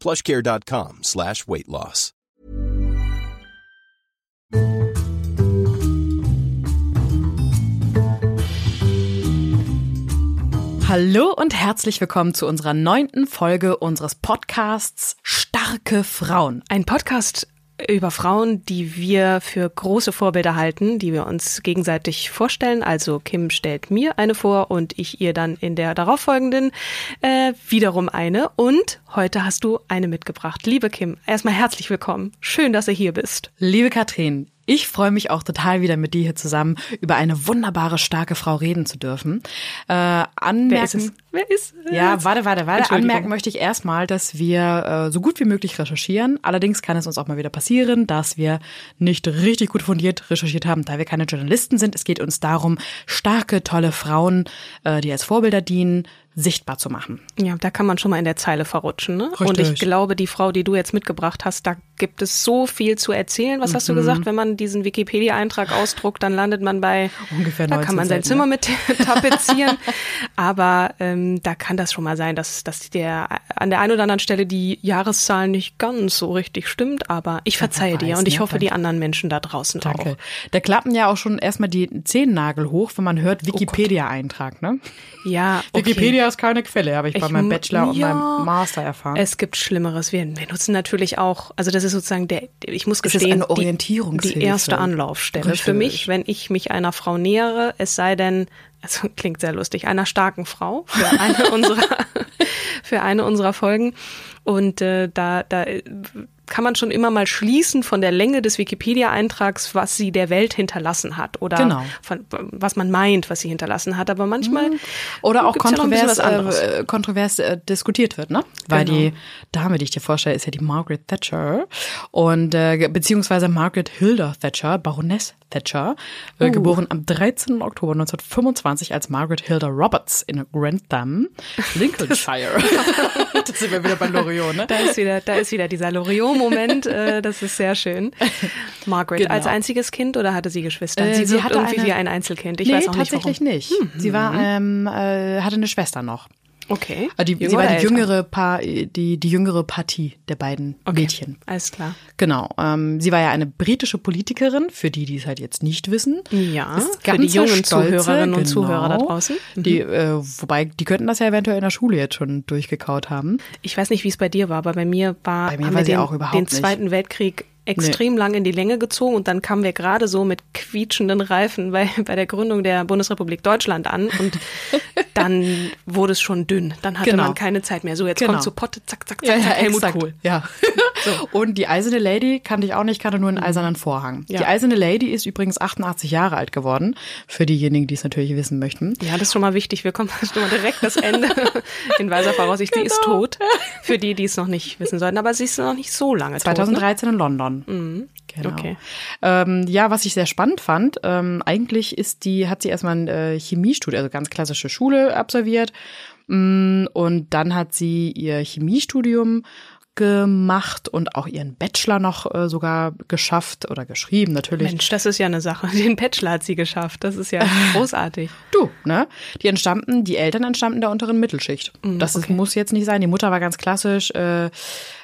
plushcare.com slash weight loss. Hallo und herzlich willkommen zu unserer neunten Folge unseres Podcasts Starke Frauen. Ein Podcast über Frauen, die wir für große Vorbilder halten, die wir uns gegenseitig vorstellen. Also Kim stellt mir eine vor und ich ihr dann in der darauffolgenden äh, wiederum eine. Und heute hast du eine mitgebracht. Liebe Kim, erstmal herzlich willkommen. Schön, dass du hier bist. Liebe Katrin, ich freue mich auch total wieder mit dir hier zusammen über eine wunderbare, starke Frau reden zu dürfen. Äh, anmerken, Wer ist es? Wer ist es? Ja, warte, warte, warte. Anmerken möchte ich erstmal, dass wir äh, so gut wie möglich recherchieren. Allerdings kann es uns auch mal wieder passieren, dass wir nicht richtig gut fundiert recherchiert haben, da wir keine Journalisten sind. Es geht uns darum, starke, tolle Frauen, äh, die als Vorbilder dienen, sichtbar zu machen. Ja, da kann man schon mal in der Zeile verrutschen. Ne? Und ich Richtig. glaube, die Frau, die du jetzt mitgebracht hast, da gibt es so viel zu erzählen. Was hast Mhm. du gesagt? Wenn man diesen Wikipedia-Eintrag ausdruckt, dann landet man bei Ungefähr Da 19 kann man sein Zimmer ne? mit tapezieren. Aber ähm, da kann das schon mal sein, dass, dass der an der einen oder anderen Stelle die Jahreszahl nicht ganz so richtig stimmt. Aber ich verzeihe dir und ich ne? hoffe, Danke. die anderen Menschen da draußen Danke. auch. Da klappen ja auch schon erstmal die Zehennagel hoch, wenn man hört Wikipedia-Eintrag, ne? Ja, okay. Wikipedia ist keine Quelle, habe ich, bei Ich meinem mu- Bachelor und ja. meinem Master erfahren. Es gibt Schlimmeres. Wir, wir nutzen natürlich auch, also das ist sozusagen der, ich muss Es ist gestehen, die, die erste Anlaufstelle für Richtig. mich, wenn ich mich einer Frau nähere, es sei denn, also klingt sehr lustig, einer starken Frau für eine unserer, für eine unserer Folgen. Und äh, da, da kann man schon immer mal schließen von der Länge des Wikipedia-Eintrags, was sie der Welt hinterlassen hat oder Genau. von, was man meint, was sie hinterlassen hat. Aber manchmal Oder auch ja kontrovers, was anderes. äh, kontrovers äh, diskutiert wird, ne? Weil Genau. die Dame, die ich dir vorstelle, ist ja die Margaret Thatcher und äh, beziehungsweise Margaret Hilda Thatcher, Baroness Thatcher, äh, Uh. geboren am 13. Oktober 1925 als Margaret Hilda Roberts in Grantham, Lincolnshire. das sind wir wieder bei Loriot, ne? Da ist wieder, da ist wieder dieser Loriot-Moment. Äh, das ist sehr schön. Margaret Genau. als einziges Kind oder hatte sie Geschwister? Äh, sie sie hatte irgendwie eine- wie ein Einzelkind. Ich nee, weiß auch nicht tatsächlich warum. nicht. Sie war, ähm, äh, hatte eine Schwester noch. Okay. Also die, sie war die jüngere Pa- die, die jüngere Partie der beiden Okay. Mädchen. Alles klar. Genau. Ähm, sie war ja eine britische Politikerin, für die, die es halt jetzt nicht wissen. Ja, Ist für die jungen stolze, Zuhörerinnen und genau. Zuhörer da draußen. Mhm. Die, äh, wobei, die könnten das ja eventuell in der Schule jetzt schon durchgekaut haben. Ich weiß nicht, wie es bei dir war, aber bei mir war Bei mir war den, auch überhaupt den. Zweiten Weltkrieg extrem lang in die Länge gezogen und dann kamen wir gerade so mit quietschenden Reifen bei, bei der Gründung der Bundesrepublik Deutschland an und dann wurde es schon dünn. Dann hatte Genau. man keine Zeit mehr. So, jetzt Genau. kommt so Potte, zack, zack, zack, zack, Helmut exakt. Kohl. Ja. Und die Eiserne Lady kannte ich auch nicht, kannte nur einen eisernen Vorhang. Ja. Die Eiserne Lady ist übrigens 88 Jahre alt geworden, für diejenigen, die es natürlich wissen möchten. Ja, das ist schon mal wichtig. Wir kommen schon mal direkt das Ende in weiser Voraussicht. Sie ist tot. Für die, die es noch nicht wissen sollten. Aber sie ist noch nicht so lange tot. Ne? 2013 in London. Genau. Okay. Ähm, ja, was ich sehr spannend fand, ähm, eigentlich ist die, hat sie erstmal ein äh, Chemiestudium, also ganz klassische Schule absolviert. Mm, Und dann hat sie ihr Chemiestudium gemacht und auch ihren Bachelor noch äh, sogar geschafft oder geschrieben, natürlich. Mensch, das ist ja eine Sache. Den Bachelor hat sie geschafft. Das ist ja großartig. Du, ne? Die entstammten, die Eltern entstammten der unteren Mittelschicht. das ist, muss jetzt nicht sein. Die Mutter war ganz klassisch, äh,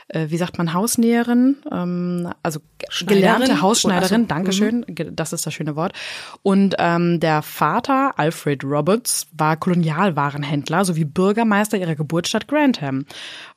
äh, wie sagt man, Hausnäherin, ähm, also gelernte Hausschneiderin, Also, Dankeschön, ge- das ist das schöne Wort. Und ähm, der Vater, Alfred Roberts, war Kolonialwarenhändler sowie Bürgermeister ihrer Geburtsstadt Grantham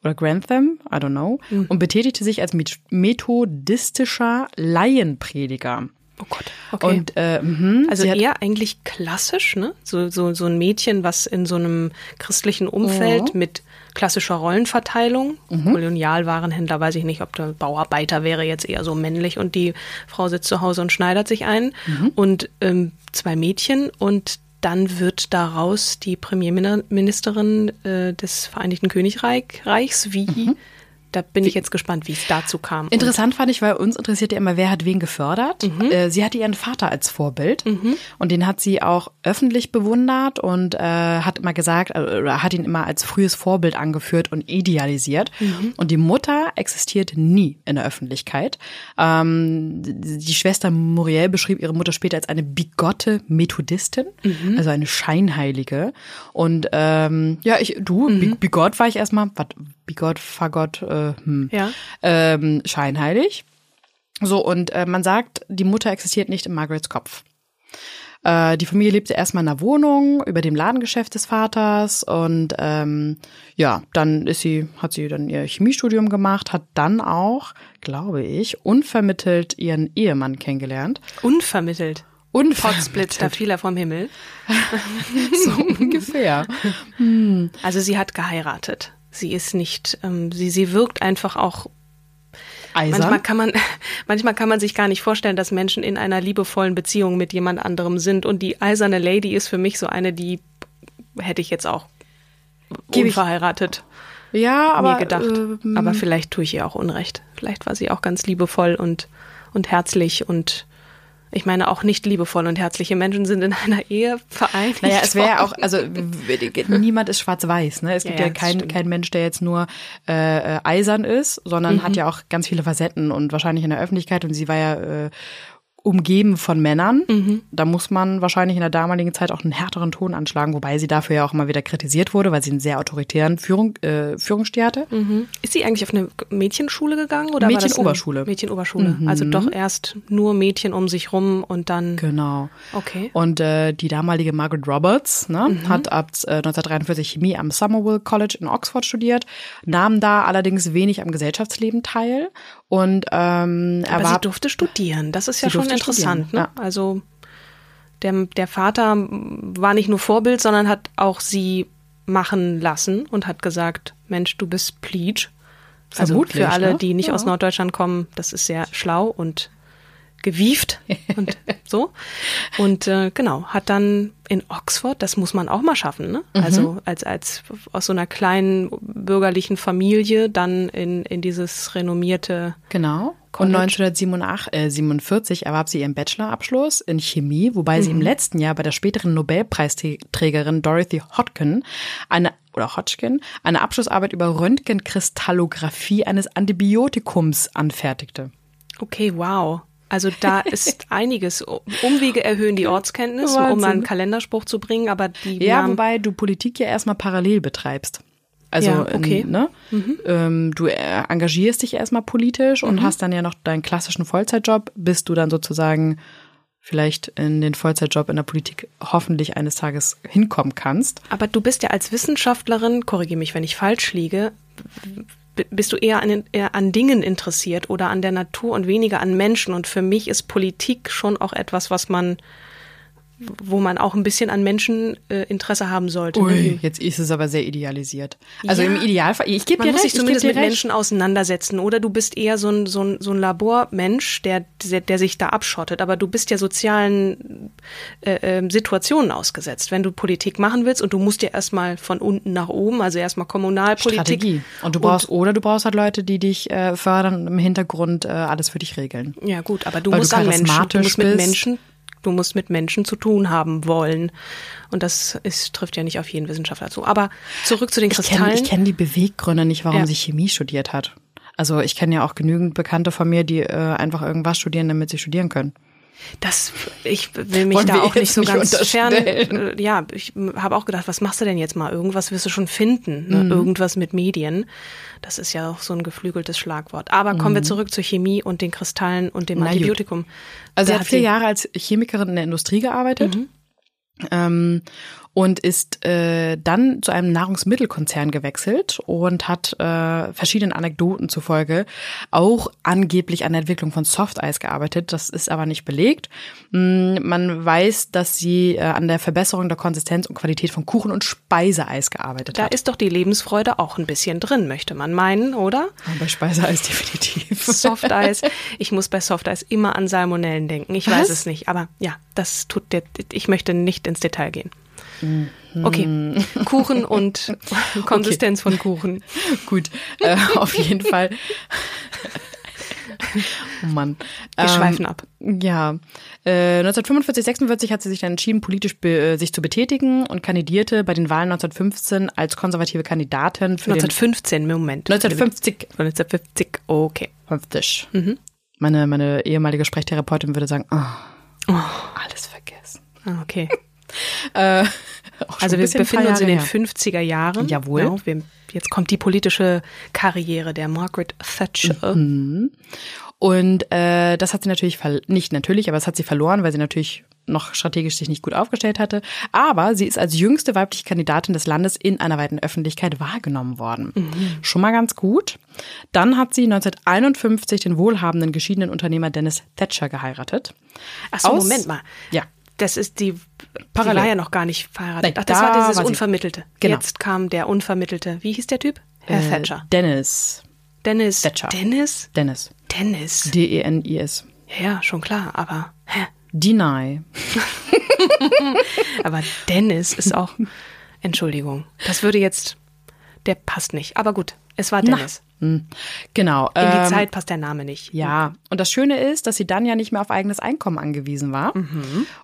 oder Grantham, I don't know, und betätigte sich als met- methodistischer Laienprediger. Oh Gott. Okay. Und äh, mhm, also eher eigentlich klassisch, ne? So, so, so ein Mädchen, was in so einem christlichen Umfeld Mhm. mit klassischer Rollenverteilung, Kolonialwarenhändler, weiß ich nicht, ob der Bauarbeiter wäre jetzt eher so männlich und die Frau sitzt zu Hause und schneidert sich ein Mhm. und ähm, zwei Mädchen und dann wird daraus die Premierministerin äh, des Vereinigten Königreichs. Wie? Mhm. Da bin ich jetzt gespannt, wie es dazu kam. Interessant fand ich, weil uns interessiert ja immer, wer hat wen gefördert. Äh, sie hatte ihren Vater als Vorbild und den hat sie auch öffentlich bewundert und äh, hat immer gesagt, äh, oder hat ihn immer als frühes Vorbild angeführt und idealisiert. Und die Mutter existiert nie in der Öffentlichkeit. Ähm, die Schwester Muriel beschrieb ihre Mutter später als eine bigotte Methodistin, also eine Scheinheilige. Und ähm, ja, ich, du, bi- bigott war ich erstmal, was, bigott, fagott, äh, hm ja. ähm, scheinheilig. So, und äh, man sagt, die Mutter existiert nicht in Margarets Kopf. Äh, die Familie lebte erstmal in einer Wohnung über dem Ladengeschäft des Vaters und ähm, ja, dann ist sie, hat sie dann ihr Chemiestudium gemacht, hat dann auch, glaube ich, unvermittelt ihren Ehemann kennengelernt. Unvermittelt. Unvermittelt. da fiel er vom Himmel. so ungefähr. Also sie hat geheiratet. Sie ist nicht, ähm, sie, sie wirkt einfach auch. Eisern. Manchmal kann man, manchmal kann man sich gar nicht vorstellen, dass Menschen in einer liebevollen Beziehung mit jemand anderem sind. Und die eiserne Lady ist für mich so eine, die hätte ich jetzt auch Gebe ich- unverheiratet ja, aber mir gedacht. ähm, aber vielleicht tue ich ihr auch Unrecht. Vielleicht war sie auch ganz liebevoll und, und herzlich und ich meine auch nicht liebevoll und herzliche Menschen sind in einer Ehe vereinigt. Naja, es wäre ja auch, also niemand ist schwarz-weiß. Ne? Es gibt Ja, ja, ja, das kein, stimmt. kein Mensch, der jetzt nur äh, äh, eisern ist, sondern Mhm. hat ja auch ganz viele Facetten und wahrscheinlich in der Öffentlichkeit. Und sie war ja äh, umgeben von Männern. Mhm. Da muss man wahrscheinlich in der damaligen Zeit auch einen härteren Ton anschlagen, wobei sie dafür ja auch immer wieder kritisiert wurde, weil sie einen sehr autoritären Führung, äh, Führungsstil hatte. Ist sie eigentlich auf eine Mädchenschule gegangen oder Mädchenoberschule. Mädchenoberschule. Also doch erst nur Mädchen um sich rum und dann. Genau. Okay. Und äh, die damalige Margaret Roberts ne, hat ab äh, 1943 Chemie am Somerville College in Oxford studiert, nahm da allerdings wenig am Gesellschaftsleben teil und ähm, Aber sie erwarb durfte studieren. Das ist ja Sie schon interessant. Ne? Also der, der Vater war nicht nur Vorbild, sondern hat auch sie machen lassen und hat gesagt, Mensch, du bist Pleach. Also Vermutlich, für alle, ne? die nicht Ja. aus Norddeutschland kommen, das ist sehr schlau und gewieft und so. Und äh, genau, hat dann in Oxford, das muss man auch mal schaffen, ne? Mhm. Also als, als aus so einer kleinen bürgerlichen Familie dann in, in dieses renommierte Genau. College. Und 1947 äh, 47 erwarb sie ihren Bachelorabschluss in Chemie, wobei sie im letzten Jahr bei der späteren Nobelpreisträgerin Dorothy Hodgkin eine oder Hodgkin eine Abschlussarbeit über Röntgenkristallographie eines Antibiotikums anfertigte. Okay, wow. Also da ist einiges. Umwege erhöhen die Ortskenntnis, um Wahnsinn. mal einen Kalenderspruch zu bringen, aber die Ja, Namen, wobei du Politik ja erstmal parallel betreibst. Also, Ja, okay. in, ne? Ähm, du äh, engagierst dich erstmal politisch und hast dann ja noch deinen klassischen Vollzeitjob, bis du dann sozusagen vielleicht in den Vollzeitjob in der Politik hoffentlich eines Tages hinkommen kannst. aber du bist ja als Wissenschaftlerin, korrigiere mich, wenn ich falsch liege, bist du eher an, eher an Dingen interessiert oder an der Natur und weniger an Menschen. Und für mich ist Politik schon auch etwas, was man, wo man auch ein bisschen an Menschen äh, Interesse haben sollte. Ui, ne? jetzt ist es aber sehr idealisiert. Also Ja. im Idealfall, ich gebe Man dir muss recht, sich zumindest mit recht. Menschen auseinandersetzen. Oder du bist eher so ein, so ein, so ein Labormensch, der, der, sich da abschottet. Aber du bist ja sozialen äh, ähm, Situationen ausgesetzt. Wenn du Politik machen willst und du musst ja erstmal von unten nach oben, also erstmal Kommunalpolitik. Strategie. Und du brauchst, oder du brauchst halt Leute, die dich äh, fördern und im Hintergrund äh, alles für dich regeln. Ja gut, aber du Weil musst du an Menschen, du musst mit. Menschen, du musst mit Menschen zu tun haben wollen. Und das ist, trifft ja nicht auf jeden Wissenschaftler zu. Aber zurück zu den Ich Kristallen. kenne ich kenn die Beweggründe nicht, warum Ja. sie Chemie studiert hat. Also ich kenne ja auch genügend Bekannte von mir, die äh, einfach irgendwas studieren, damit sie studieren können. Das, ich will mich Wollen da auch nicht so ganz fern. Ja, ich habe auch gedacht, was machst du denn jetzt mal? Irgendwas wirst du schon finden. Ne? Mhm. Irgendwas mit Medien. Das ist ja auch so ein geflügeltes Schlagwort. Aber kommen wir zurück zur Chemie und den Kristallen und dem Mhm. Na gut. Antibiotikum. Also Da sie hat vier Jahre als Chemikerin in der Industrie gearbeitet. Ähm, und ist äh, dann zu einem Nahrungsmittelkonzern gewechselt und hat äh, verschiedenen Anekdoten zufolge auch angeblich an der Entwicklung von Softeis gearbeitet. Das ist aber nicht belegt. Mm, Man weiß, dass sie äh, an der Verbesserung der Konsistenz und Qualität von Kuchen und Speiseeis gearbeitet Da hat. ist doch die Lebensfreude auch ein bisschen drin, möchte man meinen, oder? Aber bei Speiseeis definitiv. Softeis. Ich muss bei Softeis immer an Salmonellen denken. Ich Was? weiß es nicht, aber ja, das tut der, ich möchte nicht ins Detail gehen. Okay, Kuchen und Konsistenz von Kuchen. Gut, äh, auf jeden Fall. oh Mann. Wir Ähm, schweifen ab. Ja, äh, 1945, 46 hat sie sich dann entschieden, politisch äh, sich zu betätigen und kandidierte bei den Wahlen 1915 als konservative Kandidatin für 1915, Moment. den 1950. 1950, okay. 50. Mhm. Meine, meine ehemalige Sprechtherapeutin würde sagen, oh, alles vergessen. Ah, Okay. Äh, Also wir befinden uns in den her. 50er Jahren. Jawohl. Ja, wir, jetzt kommt die politische Karriere der Margaret Thatcher. Mhm. Und äh, das hat sie natürlich, nicht natürlich, aber das hat sie verloren, weil sie natürlich noch strategisch sich nicht gut aufgestellt hatte. Aber sie ist als jüngste weibliche Kandidatin des Landes in einer weiten Öffentlichkeit wahrgenommen worden. Schon mal ganz gut. Dann hat sie 1951 den wohlhabenden geschiedenen Unternehmer Dennis Thatcher geheiratet. Ach so, Aus- Moment mal. Ja. Das ist die, Parallel. die war ja noch gar nicht verheiratet. Nein, Ach, das da war dieses war. Unvermittelte. Genau. Jetzt kam der Unvermittelte. Wie hieß der Typ? Herr Äh, Thatcher. Dennis. Dennis. Thatcher. Dennis? Dennis. Dennis. D-E-N-I-S. Ja, schon klar, aber hä? Deny. Aber Dennis ist auch. Entschuldigung. Das würde jetzt. Der passt nicht. Aber gut, es war Dennis. Hm. Genau. In die ähm, Zeit passt der Name nicht. Ja, und das Schöne ist, dass sie dann ja nicht mehr auf eigenes Einkommen angewiesen war.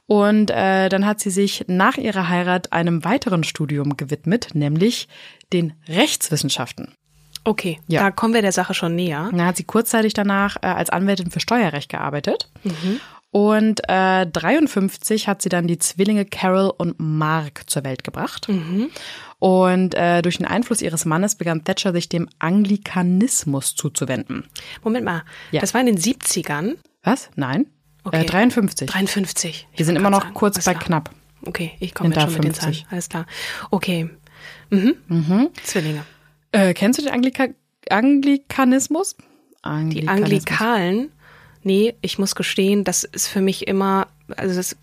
Und äh, dann hat sie sich nach ihrer Heirat einem weiteren Studium gewidmet, nämlich den Rechtswissenschaften. Okay, Ja. da kommen wir der Sache schon näher. Da hat sie kurzzeitig danach äh, als Anwältin für Steuerrecht gearbeitet. Und äh, 53 hat sie dann die Zwillinge Carol und Mark zur Welt gebracht. Und äh, durch den Einfluss ihres Mannes begann Thatcher sich dem Anglikanismus zuzuwenden. Moment mal, Ja. das war in den 70ern. Was? Nein? Okay. Äh, 53. 53. Ich Wir sind immer noch sagen, kurz alles bei klar. knapp. Okay, ich komme jetzt schon mit den 50. Zahlen. Alles klar. Okay. Mhm. Zwillinge. Äh, kennst du den Anglika Anglikanismus? Die Anglikanismus. Anglikalen, nee, ich muss gestehen, das ist für mich immer, also das,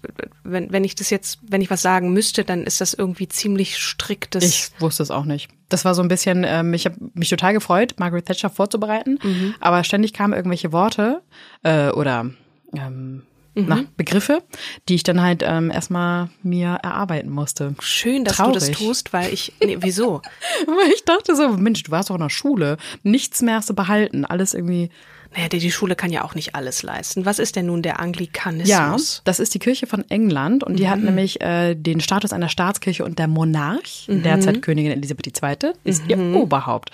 wenn, wenn ich das jetzt, wenn ich was sagen müsste, dann ist das irgendwie ziemlich striktes. Ich wusste es auch nicht. Das war so ein bisschen, ähm, ich habe mich total gefreut, Margaret Thatcher vorzubereiten, Mhm. aber ständig kamen irgendwelche Worte äh, oder ähm, Mhm. na, Begriffe, die ich dann halt ähm, erstmal mir erarbeiten musste. Schön, dass du das Traurig. tust, weil ich, nee, wieso? Aber ich dachte so, Mensch, du warst doch in der Schule, nichts mehr hast du behalten, alles irgendwie. Naja, die, die Schule kann ja auch nicht alles leisten. Was ist denn nun der Ja, Anglikanismus? das ist die Kirche von England und die hat nämlich äh, den Status einer Staatskirche und der Monarch, derzeit Königin Elisabeth II., ist ihr Oberhaupt.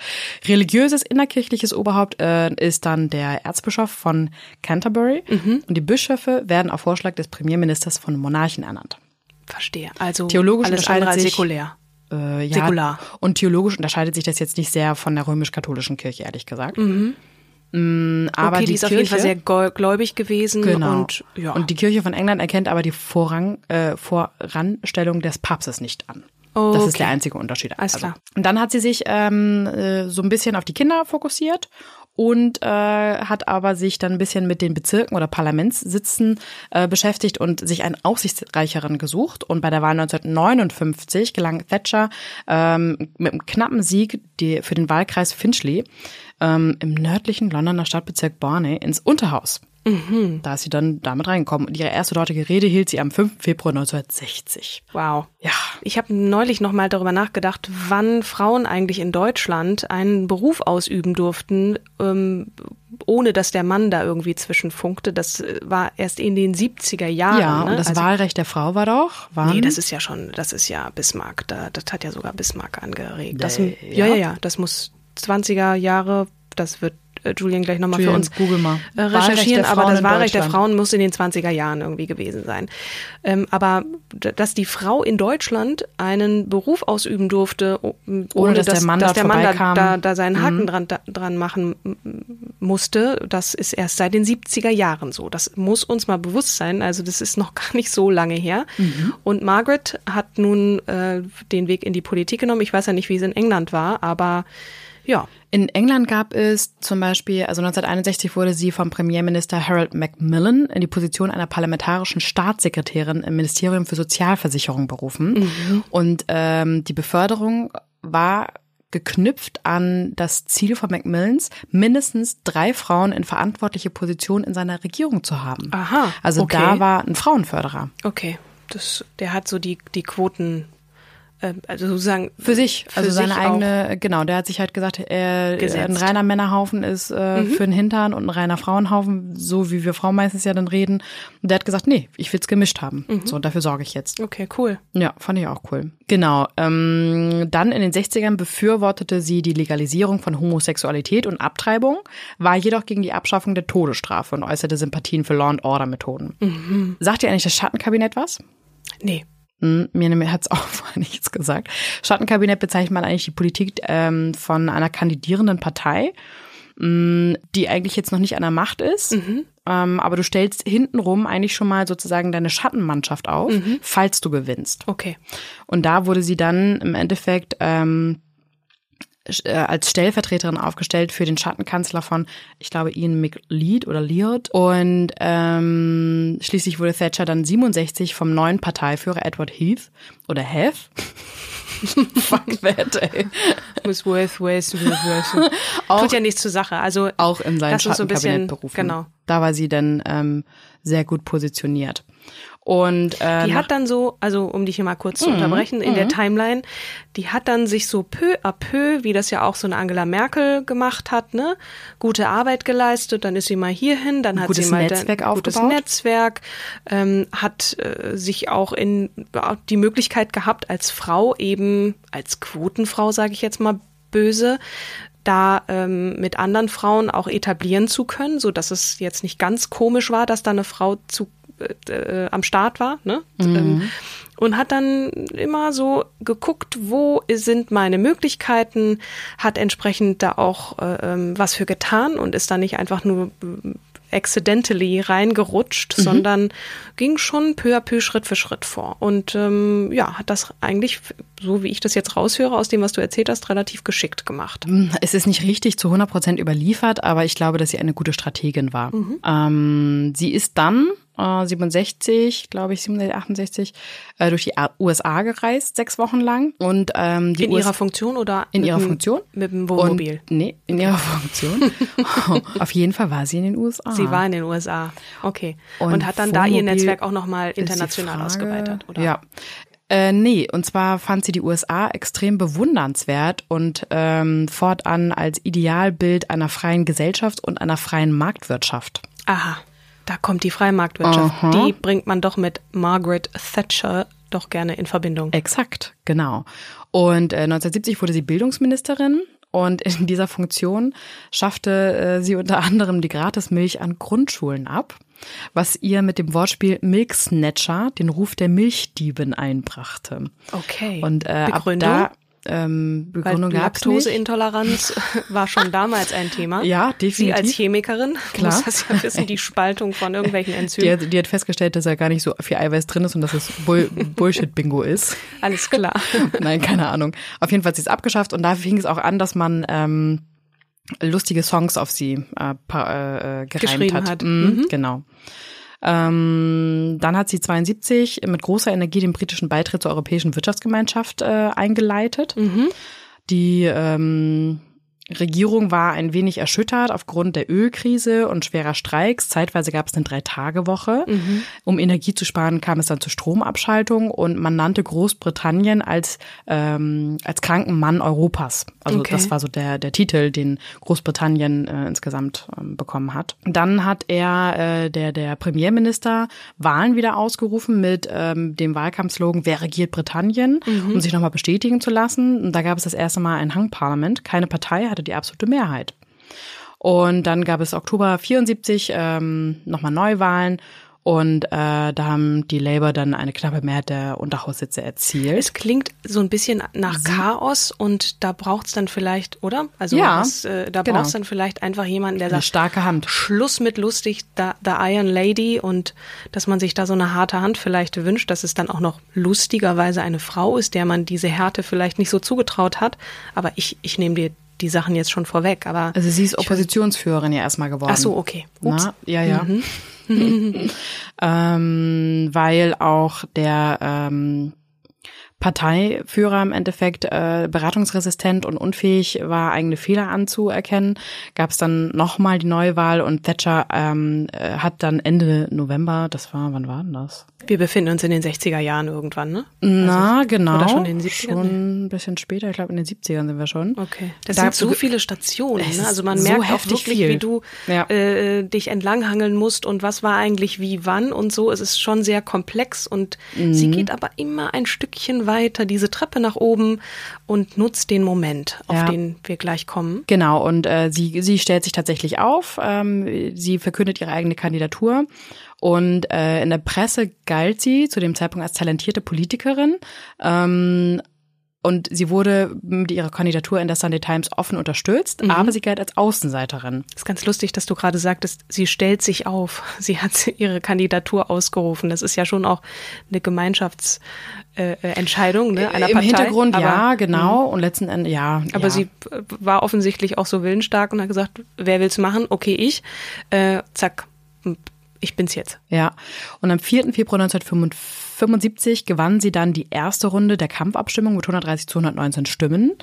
Religiöses innerkirchliches Oberhaupt äh, ist dann der Erzbischof von Canterbury und die Bischöfe werden auf Vorschlag des Premierministers von Monarchen ernannt. Verstehe. Also Theologisch alles unterscheidet andere als sich- säkulär. Äh, ja, Säkular. Und theologisch unterscheidet sich das jetzt nicht sehr von der römisch-katholischen Kirche, ehrlich gesagt. Mm, aber okay, die, die ist auf Kirche, jeden Fall sehr gläu- gläubig gewesen Genau. und ja. Und die Kirche von England erkennt aber die Vorrang, äh, Voranstellung des Papstes nicht an. Das ist Okay. der einzige Unterschied. Alles Also. klar. Und dann hat sie sich ähm, äh, so ein bisschen auf die Kinder fokussiert und äh, hat aber sich dann ein bisschen mit den Bezirken oder Parlamentssitzen äh, beschäftigt und sich einen Aufsichtsreicheren gesucht. Und bei der Wahl 1959 gelang Thatcher ähm, mit einem knappen Sieg die, für den Wahlkreis Finchley ähm, im nördlichen Londoner Stadtbezirk Barney ins Unterhaus. Da ist sie dann damit reingekommen. Und ihre erste dortige Rede hielt sie am 5. Februar 1960. wow. Ja. Ich habe neulich noch mal darüber nachgedacht, wann Frauen eigentlich in Deutschland einen Beruf ausüben durften, ähm, ohne dass der Mann da irgendwie zwischenfunkte. Das äh, war erst in den 70er Jahren. Ja, ne? und das Also- Wahlrecht der Frau war doch, wann? Nee, das ist ja schon, das ist ja Bismarck. Da, das hat ja sogar Bismarck angeregt. Das, ja, ja. ja, ja. Das muss 20er Jahre, das wird äh, Julian gleich nochmal für uns Google mal. äh, recherchieren, aber das Wahlrecht der Frauen muss in den 20er Jahren irgendwie gewesen sein. Ähm, aber dass die Frau in Deutschland einen Beruf ausüben durfte, o- ohne, dass der Mann dass da der Mann da, da, da seinen Haken dran, da, dran machen musste, das ist erst seit den 70er Jahren so. Das muss uns mal bewusst sein. Also das ist noch gar nicht so lange her. Und Margaret hat nun äh, den Weg in die Politik genommen. Ich weiß ja nicht, wie es in England war, aber ja. In England gab es zum Beispiel, also 1961 wurde sie vom Premierminister Harold Macmillan in die Position einer parlamentarischen Staatssekretärin im Ministerium für Sozialversicherung berufen. Und ähm, die Beförderung war geknüpft an das Ziel von Macmillans, mindestens drei Frauen in verantwortliche Positionen in seiner Regierung zu haben. Aha, Also okay. da war ein Frauenförderer. Okay, das, der hat so die, die Quoten, also sozusagen. Für sich, Für also seine sich eigene, genau, der hat sich halt gesagt, er, Gesetzt. ein reiner Männerhaufen ist äh, für den Hintern und ein reiner Frauenhaufen, so wie wir Frauen meistens ja dann reden. Und der hat gesagt, nee, ich will's gemischt haben. So, und dafür sorge ich jetzt. Okay, cool. Ja, fand ich auch cool. Genau. Ähm, dann in den 60ern befürwortete sie die Legalisierung von Homosexualität und Abtreibung, war jedoch gegen die Abschaffung der Todesstrafe und äußerte Sympathien für Law and Order Methoden. Sagt ihr eigentlich das Schattenkabinett was? Nee. Hm, Mir hat es auch vorher nichts gesagt. Schattenkabinett bezeichnet man eigentlich die Politik ähm, von einer kandidierenden Partei, mh, die eigentlich jetzt noch nicht an der Macht ist. Ähm, aber du stellst hintenrum eigentlich schon mal sozusagen deine Schattenmannschaft auf, falls du gewinnst. Okay. Und da wurde sie dann im Endeffekt ähm, äh, als Stellvertreterin aufgestellt für den Schattenkanzler von, ich glaube, Ian McLeod oder Leod. Und ähm, schließlich wurde Thatcher dann 67 vom neuen Parteiführer Edward Heath oder Heath. Fuck that, ey. Miss Worth, Worth, Worth. Tut ja nichts zur Sache. Also Auch in sein lass uns so ein Schattenkabinett bisschen, berufen. genau. Da war sie dann ähm, sehr gut positioniert. Und äh, Die nach- hat dann so, also um dich hier mal kurz Mhm. zu unterbrechen, in der Timeline, die hat dann sich so peu à peu, wie das ja auch so eine Angela Merkel gemacht hat, ne, gute Arbeit geleistet, dann ist sie mal hierhin, dann hat gutes sie mal Netzwerk ein gutes aufgebaut. Netzwerk, ähm, hat äh, sich auch in die Möglichkeit gehabt, als Frau eben, als Quotenfrau, sage ich jetzt mal böse, da ähm, mit anderen Frauen auch etablieren zu können, so dass es jetzt nicht ganz komisch war, dass da eine Frau zu äh, äh, am Start war, ne? Ähm, und hat dann immer so geguckt, wo sind meine Möglichkeiten, hat entsprechend da auch äh, ähm, was für getan und ist da nicht einfach nur äh, accidentally reingerutscht, sondern ging schon peu à peu Schritt für Schritt vor. Und ähm, ja, hat das eigentlich, so wie ich das jetzt raushöre, aus dem, was du erzählt hast, relativ geschickt gemacht. Es ist nicht richtig zu 100 Prozent überliefert, aber ich glaube, dass sie eine gute Strategin war. Ähm, sie ist dann äh, 67, glaube ich, 67, 68, äh, durch die USA gereist, sechs Wochen lang. Und ähm, die In US ihrer Funktion oder in mit ihrer dem- Funktion? Mit dem Wohnmobil. Und, nee, in ihrer Funktion. Auf jeden Fall war sie in den USA. Sie war in den USA. Okay. Und, Und hat dann da ihr Wohnmobil Netzwerk auch nochmal international ausgeweitet, oder? Ja. Äh, nee, und zwar fand sie die USA extrem bewundernswert und ähm, fortan als Idealbild einer freien Gesellschaft und einer freien Marktwirtschaft. Aha. Da kommt die freie Marktwirtschaft. Aha. Die bringt man doch mit Margaret Thatcher doch gerne in Verbindung. Exakt, genau. Und äh, 1970 wurde sie Bildungsministerin und in dieser Funktion schaffte äh, sie unter anderem die Gratismilch an Grundschulen ab, was ihr mit dem Wortspiel Milksnatcher den Ruf der Milchdiebin einbrachte. Okay. Und äh, ab Begründung? da ähm, Begründung gab's nicht. Laktoseintoleranz war schon damals ein Thema. Ja, Sie definitiv. als Chemikerin Klar. muss das ja wissen, die Spaltung von irgendwelchen Die Enzymen. hat, die hat festgestellt, dass da gar nicht so viel Eiweiß drin ist und dass es Bull Bullshit-Bingo ist. Alles klar. Nein, keine Ahnung. Auf jeden Fall hat sie es abgeschafft und da fing es auch an, dass man ähm, lustige Songs auf sie äh, pa- äh, gereimt Geschrieben hat. hat. Mhm, Genau. Ähm, dann hat sie 72 mit großer Energie den britischen Beitritt zur Europäischen Wirtschaftsgemeinschaft äh, eingeleitet. Die ähm, Regierung war ein wenig erschüttert aufgrund der Ölkrise und schwerer Streiks. Zeitweise gab es eine Drei-Tage-Woche. Um Energie zu sparen, kam es dann zur Stromabschaltung und man nannte Großbritannien als, ähm, als kranken Mann Europas. Also Okay. das war so der, der Titel, den Großbritannien äh, insgesamt ähm, bekommen hat. Dann hat er, äh, der, der Premierminister, Wahlen wieder ausgerufen mit ähm, dem Wahlkampfslogan Wer regiert Britannien, um sich nochmal bestätigen zu lassen. Und da gab es das erste Mal ein Hangparlament. Keine Partei hatte die absolute Mehrheit. Und dann gab es Oktober 74 ähm, nochmal Neuwahlen und äh, da haben die Labour dann eine knappe Mehrheit der Unterhaussitze erzielt. Es klingt so ein bisschen nach Chaos und da braucht's dann vielleicht, oder? Also Ja, was, äh, da genau. braucht's dann vielleicht einfach jemanden, der Eine sagt, starke Hand. Schluss mit lustig, da, The Iron Lady und dass man sich da so eine harte Hand vielleicht wünscht, dass es dann auch noch lustigerweise eine Frau ist, der man diese Härte vielleicht nicht so zugetraut hat. Aber ich, ich nehme dir die Sachen jetzt schon vorweg. Aber Also sie ist Oppositionsführerin ja erstmal geworden. ach so, okay. Ups. Na, ja, ja. ähm, weil auch der ähm, Parteiführer im Endeffekt äh, beratungsresistent und unfähig war, eigene Fehler anzuerkennen, gab es dann nochmal die Neuwahl und Thatcher ähm, äh, hat dann Ende November, das war, wann war denn das? Wir befinden uns in den 60er Jahren irgendwann, ne? Na, genau. oder schon in den 70ern? Schon ein bisschen später, ich glaube in den 70ern sind wir schon. Okay. Das Da sind so viele Stationen. Ne? Also man ist so merkt auch heftig wirklich, viel. wie du Ja. äh, dich entlanghangeln musst und was war eigentlich wie wann und so. Es ist schon sehr komplex und Mhm. sie geht aber immer ein Stückchen weiter, diese Treppe nach oben und nutzt den Moment, auf Ja. den wir gleich kommen. Genau, und äh, sie, sie stellt sich tatsächlich auf, ähm, sie verkündet ihre eigene Kandidatur und äh, in der Presse galt sie zu dem Zeitpunkt als talentierte Politikerin. Ähm, und sie wurde mit ihrer Kandidatur in der Sunday Times offen unterstützt, aber sie galt als Außenseiterin. ist ganz lustig, dass du gerade sagtest, sie stellt sich auf. Sie hat ihre Kandidatur ausgerufen. Das ist ja schon auch eine Gemeinschaftsentscheidung äh, Entscheidung, ne, einer Im Partei. Hintergrund aber, ja, genau. Und letzten Endes, ja. Aber ja. sie äh, war offensichtlich auch so willensstark und hat gesagt, wer will's machen? Okay, ich. Äh, zack, ich bin's jetzt. Ja, und am 4. Februar 1975 gewann sie dann die erste Runde der Kampfabstimmung mit 130 zu 119 Stimmen.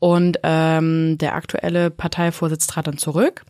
Und ähm, der aktuelle Parteivorsitz trat dann zurück.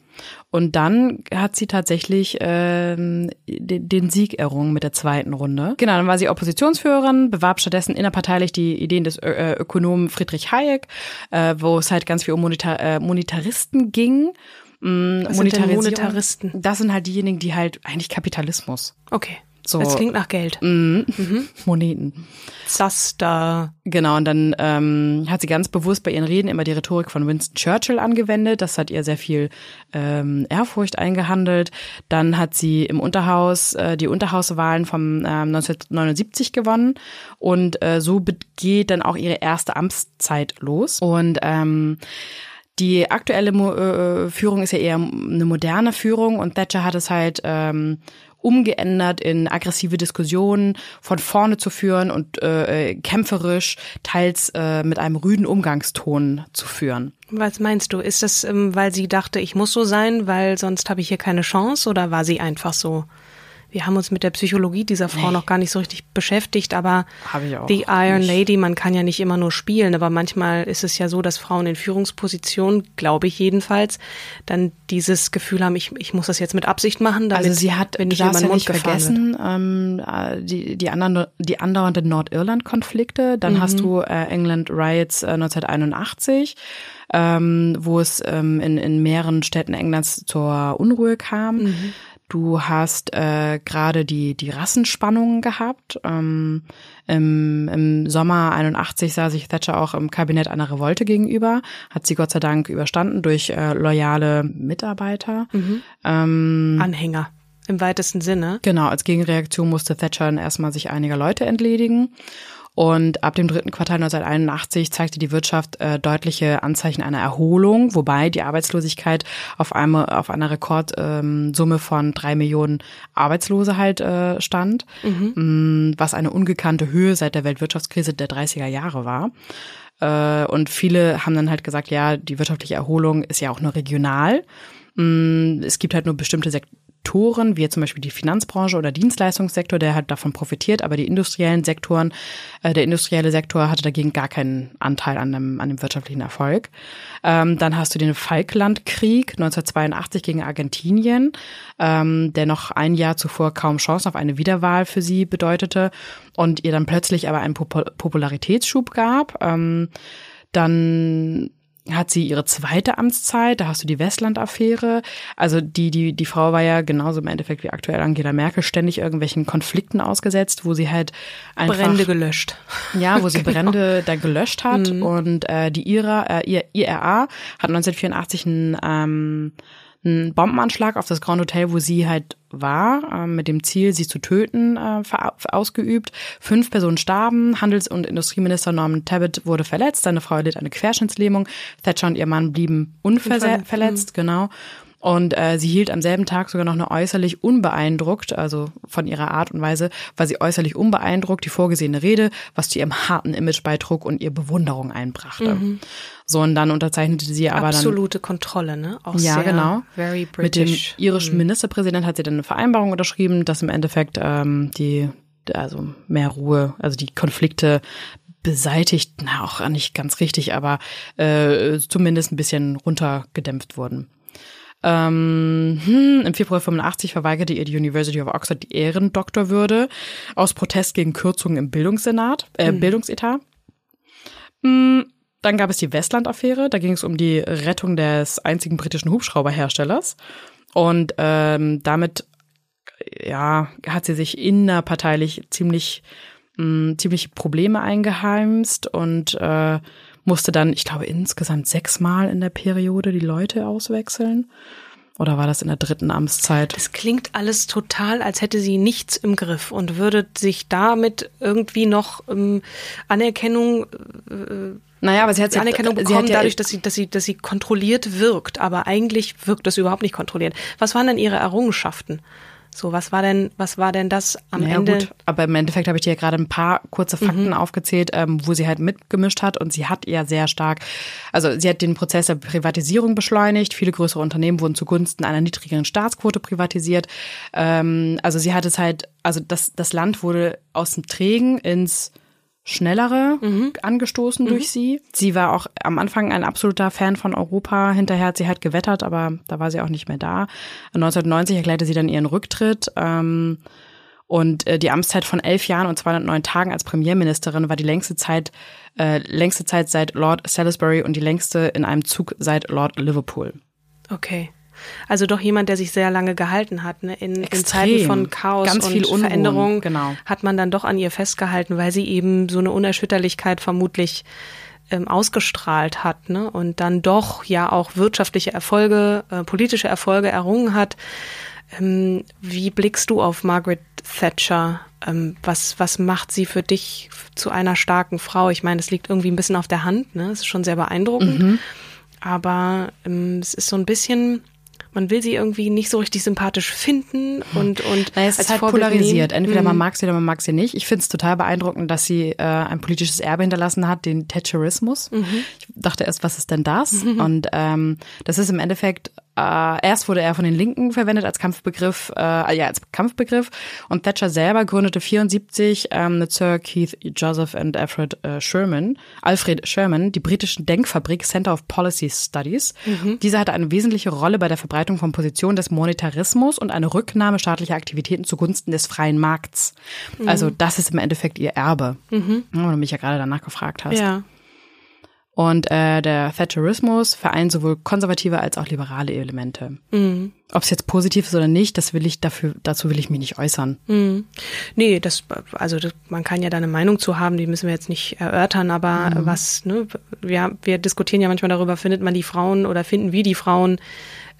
Und dann hat sie tatsächlich ähm, den, den Sieg errungen mit der zweiten Runde. Genau, dann war sie Oppositionsführerin, bewarb stattdessen innerparteilich die Ideen des Ö äh, Ökonomen Friedrich Hayek, äh, wo es halt ganz viel um Monetar äh, Monetaristen ging. Mm, denn Monetarisierung. Monetaristen? Das sind halt diejenigen, die halt eigentlich Kapitalismus. Okay. So. Das klingt nach Geld. Moneten. Zaster. Genau, und dann ähm, hat sie ganz bewusst bei ihren Reden immer die Rhetorik von Winston Churchill angewendet. Das hat ihr sehr viel ähm, Ehrfurcht eingehandelt. Dann hat sie im Unterhaus äh, die Unterhauswahlen vom ähm, 1979 gewonnen und äh, so geht dann auch ihre erste Amtszeit los. Und ähm, die aktuelle Mo äh, Führung ist ja eher eine moderne Führung und Thatcher hat es halt ähm, umgeändert in aggressive Diskussionen von vorne zu führen und äh, kämpferisch, teils äh, mit einem rüden Umgangston zu führen. Was meinst du? Ist das, ähm, weil sie dachte, ich muss so sein, weil sonst habe ich hier keine Chance oder war sie einfach so? Wir haben uns mit der Psychologie dieser Frau Nee. noch gar nicht so richtig beschäftigt, aber ich The Iron nicht. Lady, man kann ja nicht immer nur spielen, aber manchmal ist es ja so, dass Frauen in Führungspositionen, glaube ich jedenfalls, dann dieses Gefühl haben, ich, ich muss das jetzt mit Absicht machen, damit Also sie hat, wenn meinen ja Mund nicht vergessen, ähm, äh, die, die, anderen, die andauernden Nordirland-Konflikte. Dann Mhm. hast du äh, England Riots äh, 1981, ähm, wo es ähm, in, in mehreren Städten Englands zur Unruhe kam. Mhm. Du hast äh, gerade die, die Rassenspannungen gehabt. Ähm, im, Im Sommer 81 sah sich Thatcher auch im Kabinett einer Revolte gegenüber, hat sie Gott sei Dank überstanden durch äh, loyale Mitarbeiter. Mhm. Ähm, Anhänger im weitesten Sinne. Genau, als Gegenreaktion musste Thatcher dann erstmal sich einiger Leute entledigen. Und ab dem dritten Quartal 1981 zeigte die Wirtschaft äh, deutliche Anzeichen einer Erholung, wobei die Arbeitslosigkeit auf, einmal, auf einer Rekordsumme ähm, von drei Millionen Arbeitslose halt äh, stand, mm, was eine ungekannte Höhe seit der Weltwirtschaftskrise der 30er Jahre war. Äh, und viele haben dann halt gesagt, ja, die wirtschaftliche Erholung ist ja auch nur regional. Mm, Es gibt halt nur bestimmte Sektoren, wie zum Beispiel die Finanzbranche oder Dienstleistungssektor, der halt davon profitiert, aber die industriellen Sektoren, äh, der industrielle Sektor hatte dagegen gar keinen Anteil an dem, an dem wirtschaftlichen Erfolg. Ähm, dann hast du den Falklandkrieg 1982 gegen Argentinien, ähm, der noch ein Jahr zuvor kaum Chance auf eine Wiederwahl für sie bedeutete und ihr dann plötzlich aber einen Popul Popularitätsschub gab. Ähm, dann hat sie ihre zweite Amtszeit, da hast du die Westland-Affäre. Also die, die, die Frau war ja genauso im Endeffekt wie aktuell Angela Merkel ständig irgendwelchen Konflikten ausgesetzt, wo sie halt einfach. Brände gelöscht. Ja, wo sie genau. Brände da gelöscht hat. Mhm. Und äh, die IRA, äh, IRA hat 1984 ein ähm, einen Bombenanschlag auf das Grand Hotel, wo sie halt war, äh, mit dem Ziel, sie zu töten, äh, ausgeübt. Fünf Personen starben. Handels- und Industrieminister Norman Tabbitt wurde verletzt. Seine Frau litt eine Querschnittslähmung. Thatcher und ihr Mann blieben unverletzt, genau. Und äh, sie hielt am selben Tag sogar noch eine äußerlich unbeeindruckt, also von ihrer Art und Weise war sie äußerlich unbeeindruckt, die vorgesehene Rede, was zu ihrem harten Image beitrug und ihr Bewunderung einbrachte. Mhm. So, und dann unterzeichnete sie aber Absolute dann. Absolute Kontrolle, ne? Auch ja, genau. Very British. Mit dem irischen mhm. Ministerpräsident hat sie dann eine Vereinbarung unterschrieben, dass im Endeffekt ähm, die, also mehr Ruhe, also die Konflikte beseitigt, na auch nicht ganz richtig, aber äh, zumindest ein bisschen runtergedämpft wurden. Ähm, hm, Im Februar 85 verweigerte ihr die University of Oxford die Ehrendoktorwürde aus Protest gegen Kürzungen im Bildungssenat, äh, mhm. Bildungsetat. Hm, dann gab es die Westland-Affäre. Da ging es um die Rettung des einzigen britischen Hubschrauberherstellers. Und ähm, damit ja, hat sie sich innerparteilich ziemlich, mh, hm, ziemlich Probleme eingeheimst und äh, musste dann, ich glaube, insgesamt sechsmal in der Periode die Leute auswechseln. Oder war das in der dritten Amtszeit? Das klingt alles total, als hätte sie nichts im Griff und würde sich damit irgendwie noch ähm, Anerkennung äh, naja, aber sie hat Anerkennung bekommen, sie hat ja dadurch, dass sie, dass sie, dass sie kontrolliert wirkt. Aber eigentlich wirkt das überhaupt nicht kontrolliert. Was waren denn ihre Errungenschaften? So, was war denn, was war denn das am naja, Ende? Gut, aber im Endeffekt habe ich dir ja gerade ein paar kurze Fakten mhm. aufgezählt, ähm, wo sie halt mitgemischt hat und sie hat ja sehr stark, also sie hat den Prozess der Privatisierung beschleunigt. Viele größere Unternehmen wurden zugunsten einer niedrigeren Staatsquote privatisiert. Ähm, also sie hat es halt, also das, das Land wurde aus dem Trägen ins Schnellere mhm. angestoßen mhm. durch sie. Sie war auch am Anfang ein absoluter Fan von Europa. Hinterher hat sie halt gewettert, aber da war sie auch nicht mehr da. 1990 erklärte sie dann ihren Rücktritt. Ähm, und äh, die Amtszeit von elf Jahren und 209 Tagen als Premierministerin war die längste Zeit, äh, längste Zeit seit Lord Salisbury und die längste in einem Zug seit Lord Liverpool. Okay. Also doch jemand, der sich sehr lange gehalten hat. Ne? In, in Zeiten von Chaos Ganz und viel Veränderung genau. hat man dann doch an ihr festgehalten, weil sie eben so eine Unerschütterlichkeit vermutlich ähm, ausgestrahlt hat ne? und dann doch ja auch wirtschaftliche Erfolge, äh, politische Erfolge errungen hat. Ähm, wie blickst du auf Margaret Thatcher? Ähm, was, was macht sie für dich zu einer starken Frau? Ich meine, es liegt irgendwie ein bisschen auf der Hand, ne? Es ist schon sehr beeindruckend. Mhm. Aber ähm, es ist so ein bisschen, man will sie irgendwie nicht so richtig sympathisch finden und und naja, es ist halt polarisiert. Entweder man mhm. mag sie oder man mag sie nicht. Ich finde es total beeindruckend, dass sie äh, ein politisches Erbe hinterlassen hat, den Thatcherismus. Mhm. Ich dachte erst, was ist denn das? Mhm. Und ähm, das ist im Endeffekt äh, erst wurde er von den Linken verwendet als Kampfbegriff, äh, ja, als Kampfbegriff. Und Thatcher selber gründete 74 ähm, mit Sir Keith Joseph und Alfred äh, Sherman, Alfred Sherman, die britischen Denkfabrik Center of Policy Studies. Mhm. Diese hatte eine wesentliche Rolle bei der Verbreitung von Positionen des Monetarismus und eine Rücknahme staatlicher Aktivitäten zugunsten des freien Markts. Mhm. Also das ist im Endeffekt ihr Erbe. Mhm. Ja, du mich ja gerade danach gefragt hast. Ja. Und äh, der Thatcherismus vereint sowohl konservative als auch liberale Elemente. Mhm. Ob es jetzt positiv ist oder nicht, das will ich dafür, dazu will ich mich nicht äußern. Mhm. Nee, das, also das, man kann ja da eine Meinung zu haben, die müssen wir jetzt nicht erörtern, aber mhm. was, ne, wir, wir diskutieren ja manchmal darüber, findet man die Frauen oder finden wir die Frauen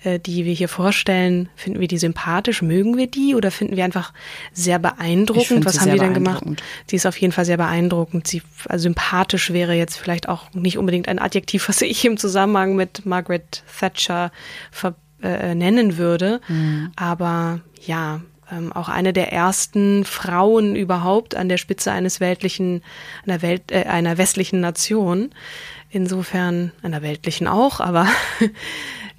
die wir hier vorstellen, finden wir die sympathisch? Mögen wir die oder finden wir einfach sehr beeindruckend? Was haben die denn gemacht? Sie ist auf jeden Fall sehr beeindruckend. Sie, also sympathisch wäre jetzt vielleicht auch nicht unbedingt ein Adjektiv, was ich im Zusammenhang mit Margaret Thatcher ver, äh, nennen würde. Mhm. Aber ja, ähm, auch eine der ersten Frauen überhaupt an der Spitze eines weltlichen, einer Welt, äh, einer westlichen Nation. Insofern einer weltlichen auch, aber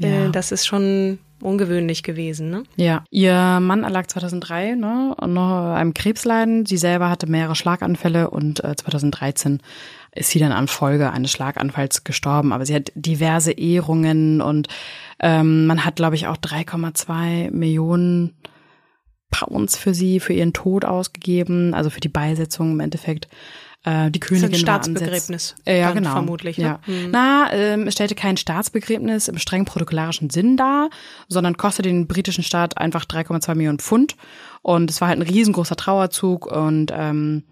Äh, ja. das ist schon ungewöhnlich gewesen, ne? Ja. Ihr Mann erlag 2003 ne, noch einem Krebsleiden. Sie selber hatte mehrere Schlaganfälle und äh, 2013 ist sie dann an Folge eines Schlaganfalls gestorben. Aber sie hat diverse Ehrungen und ähm, man hat, glaube ich, auch 3,2 Millionen Pounds für sie, für ihren Tod ausgegeben, also für die Beisetzung im Endeffekt. Äh, die Königin das ist ein Staatsbegräbnis. Äh, ja, genau. Vermutlich. Ne? Ja. Na, ähm, es stellte kein Staatsbegräbnis im streng protokollarischen Sinn dar, sondern kostete den britischen Staat einfach 3,2 Millionen Pfund. Und es war halt ein riesengroßer Trauerzug und ähm,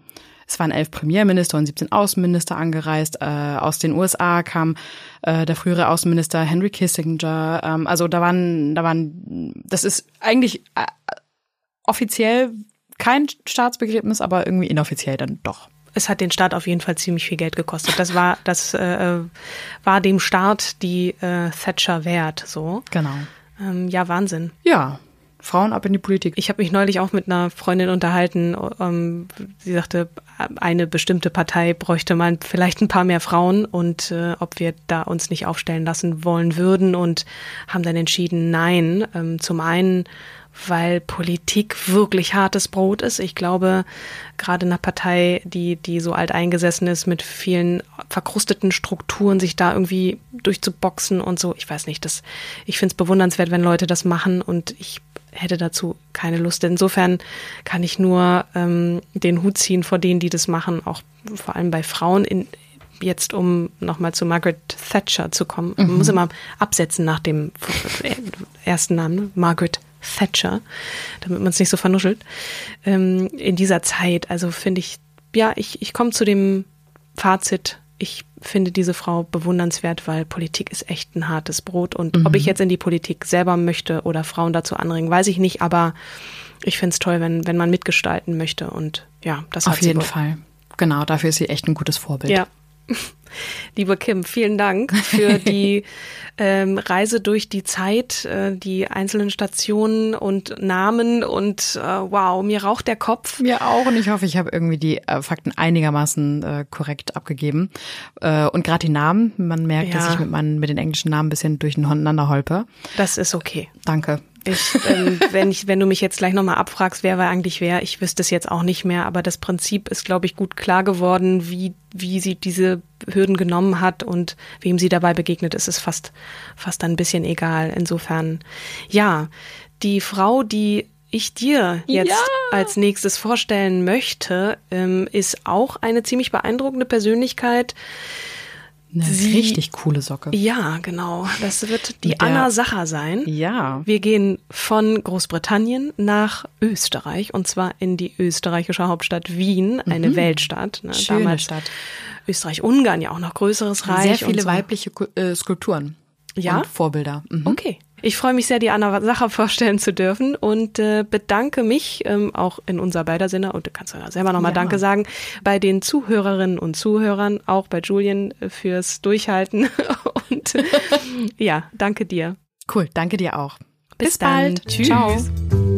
es waren elf Premierminister und 17 Außenminister angereist. Äh, aus den USA kam äh, der frühere Außenminister Henry Kissinger. Ähm, also da waren, da waren, das ist eigentlich äh, offiziell kein Staatsbegräbnis, aber irgendwie inoffiziell dann doch. Es hat den Staat auf jeden Fall ziemlich viel Geld gekostet. Das war, das äh, war dem Staat die äh, Thatcher wert. So. Genau. Ähm, ja, Wahnsinn. Ja, Frauen ab in die Politik. Ich habe mich neulich auch mit einer Freundin unterhalten. Ähm, sie sagte, eine bestimmte Partei bräuchte mal vielleicht ein paar mehr Frauen und äh, ob wir da uns nicht aufstellen lassen wollen würden und haben dann entschieden, nein. Ähm, zum einen, weil Politik wirklich hartes Brot ist. Ich glaube, gerade einer Partei, die, die so alt eingesessen ist, mit vielen verkrusteten Strukturen, sich da irgendwie durchzuboxen und so. Ich weiß nicht, das, ich finde es bewundernswert, wenn Leute das machen und ich hätte dazu keine Lust. Insofern kann ich nur ähm, den Hut ziehen vor denen, die das machen, auch vor allem bei Frauen. In, jetzt, um nochmal zu Margaret Thatcher zu kommen, man muss immer absetzen nach dem ersten Namen, ne? Margaret Thatcher, damit man es nicht so vernuschelt. Ähm, in dieser Zeit, also finde ich, ja, ich, ich komme zu dem Fazit, ich finde diese Frau bewundernswert, weil Politik ist echt ein hartes Brot. Und Mhm. ob ich jetzt in die Politik selber möchte oder Frauen dazu anregen, weiß ich nicht. Aber ich finde es toll, wenn, wenn man mitgestalten möchte. Und ja, das Auf jeden wohl. Fall. Genau, dafür ist sie echt ein gutes Vorbild. Ja. Liebe Kim, vielen Dank für die ähm, Reise durch die Zeit, äh, die einzelnen Stationen und Namen und äh, wow, mir raucht der Kopf. Mir auch und ich hoffe, ich habe irgendwie die äh, Fakten einigermaßen äh, korrekt abgegeben. Äh, und gerade die Namen, man merkt, dass Ja. ich mit, meinen, mit den englischen Namen ein bisschen durcheinander holpe. Das ist okay. Danke. Ich, ähm, wenn ich, wenn du mich jetzt gleich nochmal abfragst, wer war eigentlich wer, ich wüsste es jetzt auch nicht mehr, aber das Prinzip ist, glaube ich, gut klar geworden, wie, wie sie diese Hürden genommen hat und wem sie dabei begegnet ist, ist fast, fast ein bisschen egal. Insofern, ja, die Frau, die ich dir jetzt Ja. als nächstes vorstellen möchte, ähm, ist auch eine ziemlich beeindruckende Persönlichkeit. Eine Sie- richtig coole Socke. Ja, genau. Das wird die der- Anna Sacher sein. Ja. Wir gehen von Großbritannien nach Österreich und zwar in die österreichische Hauptstadt Wien, eine Weltstadt. Ne? Mhm. Schöne Damals Stadt. Österreich-Ungarn ja auch noch größeres Reich. Sehr viele so. weibliche äh, Skulpturen. Ja? Und Vorbilder. Mhm. Okay. Ich freue mich sehr, die Anna Sacher vorstellen zu dürfen und äh, bedanke mich ähm, auch in unser beider Sinne, und du kannst ja selber nochmal Ja. Danke sagen, bei den Zuhörerinnen und Zuhörern, auch bei Julien äh, fürs Durchhalten. und ja, danke dir. Cool, danke dir auch. Bis Bis, bald. Tschüss. Ciao.